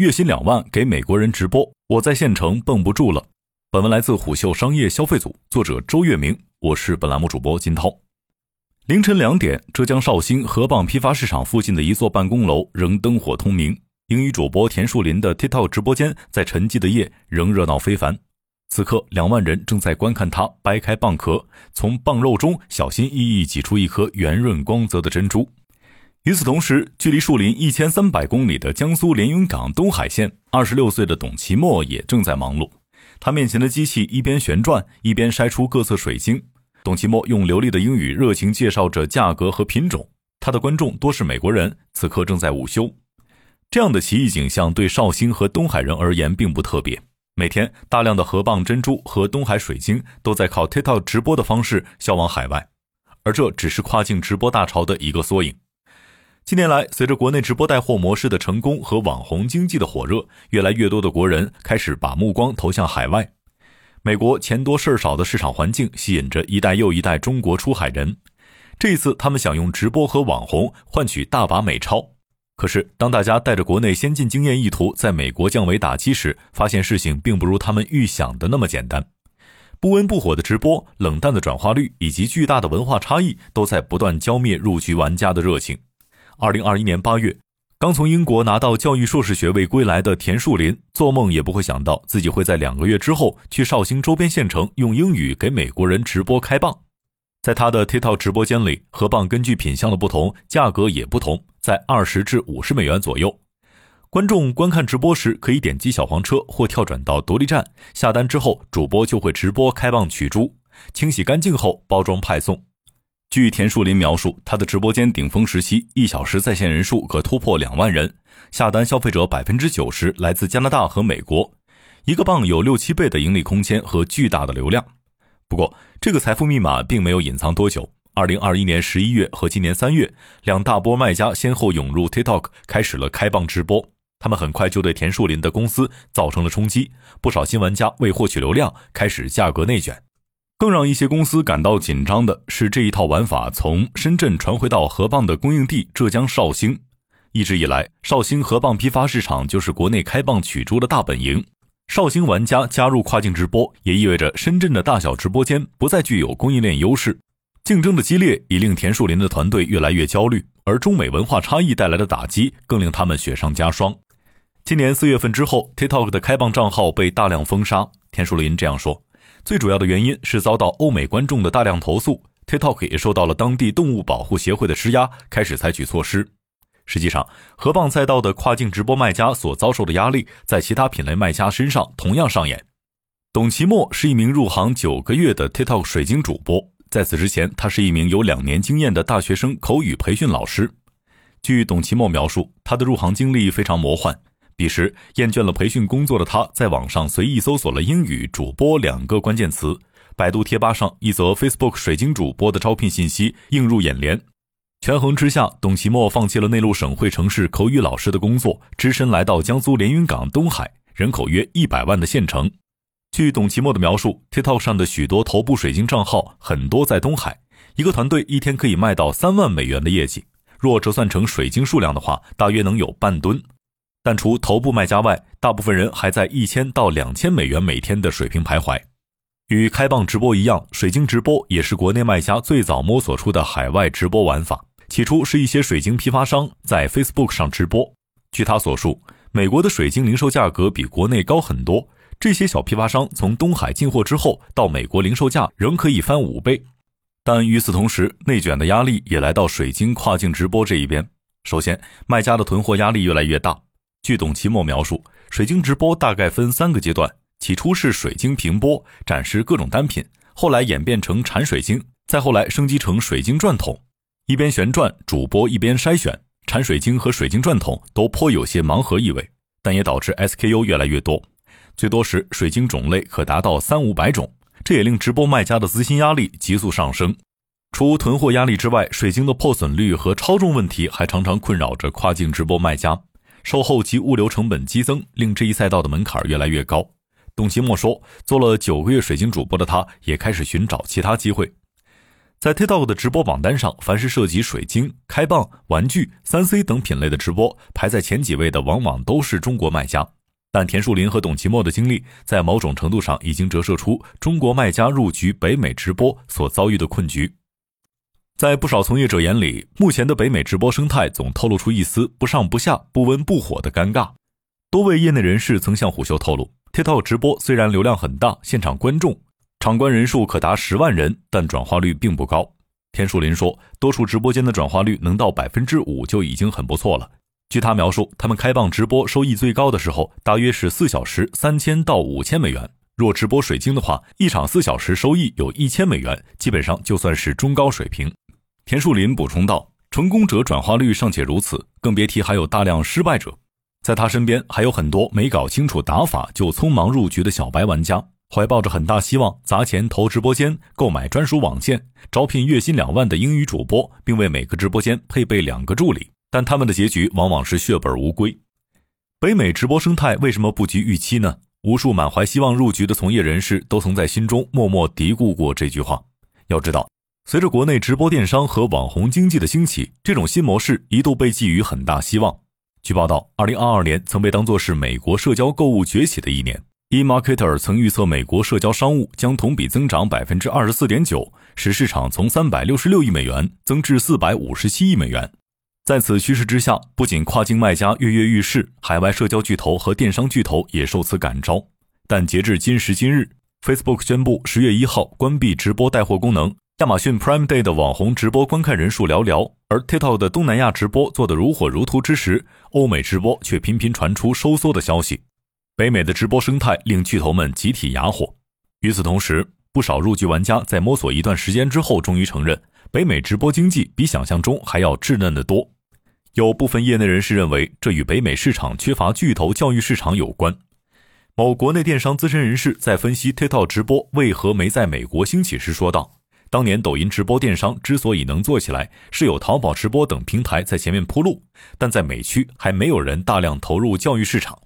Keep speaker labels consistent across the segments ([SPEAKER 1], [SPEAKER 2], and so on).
[SPEAKER 1] 月薪两万给美国人直播，我在县城绷不住了。本文来自虎嗅商业消费组，作者周月明，我是本栏目主播金涛。凌晨两点，浙江绍兴河蚌批发市场附近的一座办公楼仍灯火通明，英语主播田树林的 TikTok 直播间在沉寂的夜仍热闹非凡。此刻，两万人正在观看他掰开蚌壳，从蚌肉中小心翼翼挤出一颗圆润光泽的珍珠。与此同时，距离树林一千三百公里的江苏连云港东海县，二十六岁的董其墨也正在忙碌。他面前的机器一边旋转，一边筛出各色水晶。董其墨用流利的英语热情介绍着价格和品种。他的观众多是美国人，此刻正在午休。这样的奇异景象对绍兴和东海人而言并不特别。每天，大量的河蚌珍珠和东海水晶都在靠 TikTok 直播的方式销往海外，而这只是跨境直播大潮的一个缩影。近年来，随着国内直播带货模式的成功和网红经济的火热，越来越多的国人开始把目光投向海外。美国钱多事儿少的市场环境吸引着一代又一代中国出海人。这一次，他们想用直播和网红换取大把美钞。可是，当大家带着国内先进经验意图在美国降维打击时，发现事情并不如他们预想的那么简单。不温不火的直播、冷淡的转化率以及巨大的文化差异，都在不断浇灭入局玩家的热情。二零二一年八月，刚从英国拿到教育硕士学位归来的田树林，做梦也不会想到自己会在两个月之后去绍兴周边县城用英语给美国人直播开蚌。在他的 TikTok 直播间里，河蚌根据品相的不同，价格也不同，在二十至五十美元左右。观众观看直播时，可以点击小黄车或跳转到独立站下单，之后主播就会直播开蚌取珠，清洗干净后包装派送。据田树林描述，他的直播间顶峰时期，一小时在线人数可突破两万人，下单消费者百分之九十来自加拿大和美国，一个棒有六七倍的盈利空间和巨大的流量。不过，这个财富密码并没有隐藏多久。二零二一年十一月和今年三月，两大波卖家先后涌入 TikTok，开始了开蚌直播。他们很快就对田树林的公司造成了冲击，不少新玩家为获取流量，开始价格内卷。更让一些公司感到紧张的是，这一套玩法从深圳传回到河蚌的供应地浙江绍兴。一直以来，绍兴河蚌批发市场就是国内开蚌取珠的大本营。绍兴玩家加入跨境直播，也意味着深圳的大小直播间不再具有供应链优势。竞争的激烈已令田树林的团队越来越焦虑，而中美文化差异带来的打击更令他们雪上加霜。今年四月份之后，TikTok 的开蚌账号被大量封杀。田树林这样说。最主要的原因是遭到欧美观众的大量投诉，TikTok 也受到了当地动物保护协会的施压，开始采取措施。实际上，河蚌赛道的跨境直播卖家所遭受的压力，在其他品类卖家身上同样上演。董其墨是一名入行九个月的 TikTok 水晶主播，在此之前，他是一名有两年经验的大学生口语培训老师。据董其墨描述，他的入行经历非常魔幻。彼时，厌倦了培训工作的他，在网上随意搜索了“英语主播”两个关键词，百度贴吧上一则 Facebook 水晶主播的招聘信息映入眼帘。权衡之下，董其墨放弃了内陆省会城市口语老师的工作，只身来到江苏连云港东海，人口约一百万的县城。据董其墨的描述，TikTok 上的许多头部水晶账号很多在东海，一个团队一天可以卖到三万美元的业绩，若折算成水晶数量的话，大约能有半吨。但除头部卖家外，大部分人还在一千到两千美元每天的水平徘徊。与开蚌直播一样，水晶直播也是国内卖家最早摸索出的海外直播玩法。起初是一些水晶批发商在 Facebook 上直播。据他所述，美国的水晶零售价格比国内高很多。这些小批发商从东海进货之后，到美国零售价仍可以翻五倍。但与此同时，内卷的压力也来到水晶跨境直播这一边。首先，卖家的囤货压力越来越大。据董其墨描述，水晶直播大概分三个阶段：起初是水晶平播，展示各种单品；后来演变成产水晶，再后来升级成水晶转筒。一边旋转，主播一边筛选产水晶和水晶转筒，都颇有些盲盒意味，但也导致 SKU 越来越多。最多时，水晶种类可达到三五百种，这也令直播卖家的资金压力急速上升。除囤货压力之外，水晶的破损率和超重问题还常常困扰着跨境直播卖家。售后及物流成本激增，令这一赛道的门槛越来越高。董其墨说：“做了九个月水晶主播的他，也开始寻找其他机会。”在 TikTok 的直播榜单上，凡是涉及水晶、开蚌、玩具、三 C 等品类的直播，排在前几位的往往都是中国卖家。但田树林和董其墨的经历，在某种程度上已经折射出中国卖家入局北美直播所遭遇的困局。在不少从业者眼里，目前的北美直播生态总透露出一丝不上不下、不温不火的尴尬。多位业内人士曾向虎嗅透露，TikTok 直播虽然流量很大，现场观众。场观人数可达十万人，但转化率并不高。田树林说，多数直播间的转化率能到百分之五就已经很不错了。据他描述，他们开放直播收益最高的时候，大约是四小时三千到五千美元。若直播水晶的话，一场四小时收益有一千美元，基本上就算是中高水平。田树林补充道：“成功者转化率尚且如此，更别提还有大量失败者。在他身边，还有很多没搞清楚打法就匆忙入局的小白玩家。”怀抱着很大希望，砸钱投直播间，购买专属网线，招聘月薪两万的英语主播，并为每个直播间配备两个助理。但他们的结局往往是血本无归。北美直播生态为什么不及预期呢？无数满怀希望入局的从业人士都曾在心中默默嘀咕过这句话。要知道，随着国内直播电商和网红经济的兴起，这种新模式一度被寄予很大希望。据报道，二零二二年曾被当作是美国社交购物崛起的一年。eMarketer 曾预测，美国社交商务将同比增长百分之二十四点九，使市场从三百六十六亿美元增至四百五十七亿美元。在此趋势之下，不仅跨境卖家跃跃欲试，海外社交巨头和电商巨头也受此感召。但截至今时今日，Facebook 宣布十月一号关闭直播带货功能，亚马逊 Prime Day 的网红直播观看人数寥寥，而 TikTok 的东南亚直播做得如火如荼之时，欧美直播却频频传出收缩的消息。北美的直播生态令巨头们集体哑火。与此同时，不少入局玩家在摸索一段时间之后，终于承认北美直播经济比想象中还要稚嫩得多。有部分业内人士认为，这与北美市场缺乏巨头教育市场有关。某国内电商资深人士在分析 TikTok 直播为何没在美国兴起时说道：“当年抖音直播电商之所以能做起来，是有淘宝直播等平台在前面铺路，但在美区还没有人大量投入教育市场。”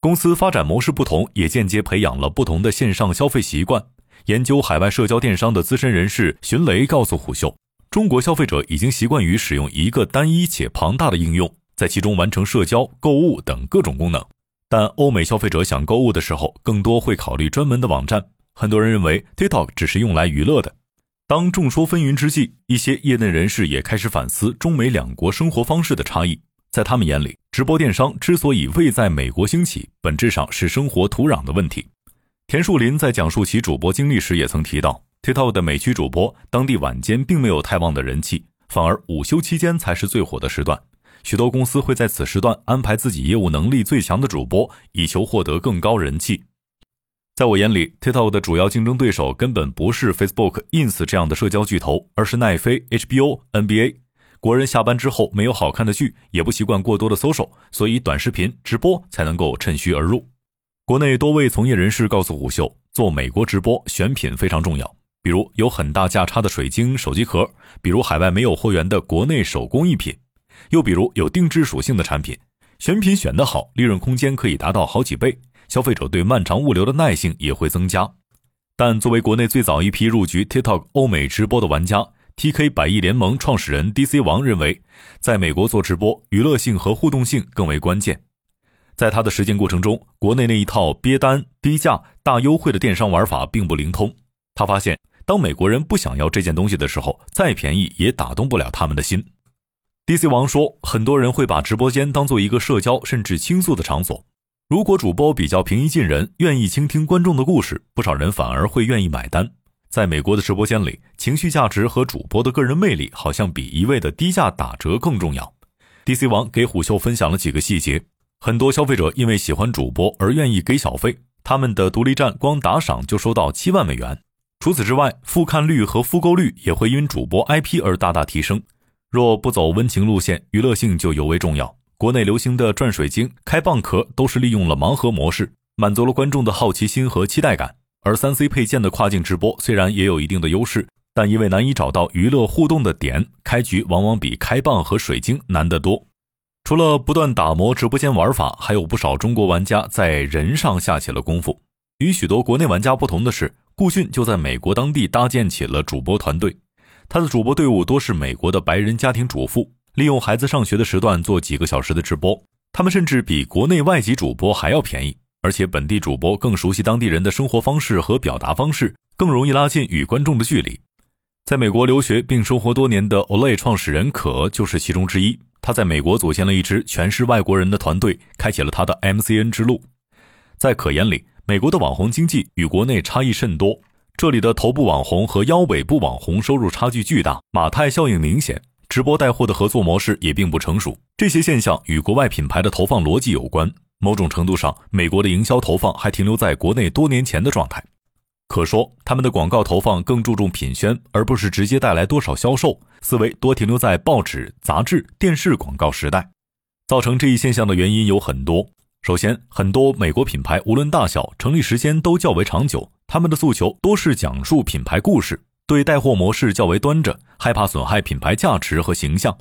[SPEAKER 1] 公司发展模式不同，也间接培养了不同的线上消费习惯。研究海外社交电商的资深人士荀雷告诉虎嗅，中国消费者已经习惯于使用一个单一且庞大的应用，在其中完成社交、购物等各种功能。但欧美消费者想购物的时候，更多会考虑专门的网站。很多人认为 TikTok 只是用来娱乐的。当众说纷纭之际，一些业内人士也开始反思中美两国生活方式的差异。在他们眼里，直播电商之所以未在美国兴起，本质上是生活土壤的问题。田树林在讲述其主播经历时也曾提到，TikTok 的美区主播当地晚间并没有太旺的人气，反而午休期间才是最火的时段。许多公司会在此时段安排自己业务能力最强的主播，以求获得更高人气。在我眼里，TikTok 的主要竞争对手根本不是 Facebook、Ins 这样的社交巨头，而是奈飞、HBO、NBA。国人下班之后没有好看的剧，也不习惯过多的搜索，所以短视频直播才能够趁虚而入。国内多位从业人士告诉虎嗅，做美国直播选品非常重要，比如有很大价差的水晶手机壳，比如海外没有货源的国内手工艺品，又比如有定制属性的产品。选品选得好，利润空间可以达到好几倍，消费者对漫长物流的耐性也会增加。但作为国内最早一批入局 TikTok 欧美直播的玩家，T.K. 百亿联盟创始人 D.C. 王认为，在美国做直播，娱乐性和互动性更为关键。在他的实践过程中，国内那一套憋单、低价、大优惠的电商玩法并不灵通。他发现，当美国人不想要这件东西的时候，再便宜也打动不了他们的心。D.C. 王说，很多人会把直播间当做一个社交甚至倾诉的场所。如果主播比较平易近人，愿意倾听观众的故事，不少人反而会愿意买单。在美国的直播间里，情绪价值和主播的个人魅力好像比一味的低价打折更重要。DC 王给虎嗅分享了几个细节：很多消费者因为喜欢主播而愿意给小费，他们的独立站光打赏就收到七万美元。除此之外，复看率和复购率也会因主播 IP 而大大提升。若不走温情路线，娱乐性就尤为重要。国内流行的转水晶、开蚌壳都是利用了盲盒模式，满足了观众的好奇心和期待感。而三 C 配件的跨境直播虽然也有一定的优势，但因为难以找到娱乐互动的点，开局往往比开蚌和水晶难得多。除了不断打磨直播间玩法，还有不少中国玩家在人上下起了功夫。与许多国内玩家不同的是，顾迅就在美国当地搭建起了主播团队。他的主播队伍多是美国的白人家庭主妇，利用孩子上学的时段做几个小时的直播。他们甚至比国内外籍主播还要便宜，而且本地主播更熟悉当地人的生活方式和表达方式，更容易拉近与观众的距离。在美国留学并生活多年的 Olay 创始人可就是其中之一。他在美国组建了一支全是外国人的团队，开启了他的 MCN 之路。在可眼里，美国的网红经济与国内差异甚多。这里的头部网红和腰尾部网红收入差距巨大，马太效应明显，直播带货的合作模式也并不成熟。这些现象与国外品牌的投放逻辑有关。某种程度上，美国的营销投放还停留在国内多年前的状态。可说，他们的广告投放更注重品宣，而不是直接带来多少销售。思维多停留在报纸、杂志、电视广告时代。造成这一现象的原因有很多。首先，很多美国品牌无论大小，成立时间都较为长久，他们的诉求多是讲述品牌故事，对带货模式较为端着，害怕损害品牌价值和形象。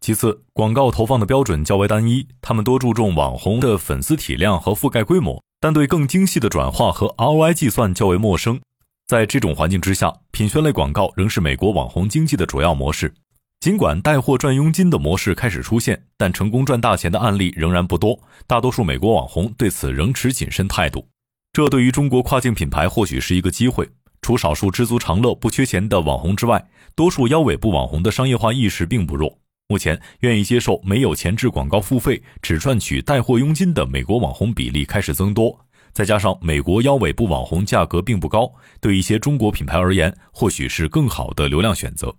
[SPEAKER 1] 其次，广告投放的标准较为单一，他们多注重网红的粉丝体量和覆盖规模。但对更精细的转化和 ROI 计算较为陌生，在这种环境之下，品宣类广告仍是美国网红经济的主要模式。尽管带货赚佣金的模式开始出现，但成功赚大钱的案例仍然不多。大多数美国网红对此仍持谨慎态度。这对于中国跨境品牌或许是一个机会。除少数知足常乐、不缺钱的网红之外，多数腰尾部网红的商业化意识并不弱。目前，愿意接受没有前置广告付费，只赚取带货佣金的美国网红比例开始增多。再加上美国腰尾部网红价格并不高，对一些中国品牌而言，或许是更好的流量选择。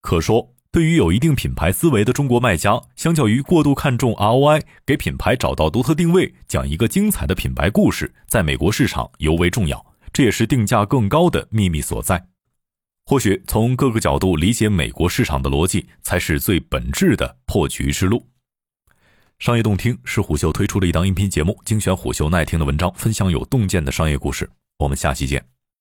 [SPEAKER 1] 可说，对于有一定品牌思维的中国卖家，相较于过度看重 ROI，给品牌找到独特定位，讲一个精彩的品牌故事，在美国市场尤为重要。这也是定价更高的秘密所在。或许从各个角度理解美国市场的逻辑，才是最本质的破局之路。商业洞听是虎嗅推出的一档音频节目，精选虎嗅耐听的文章，分享有洞见的商业故事。我们下期见。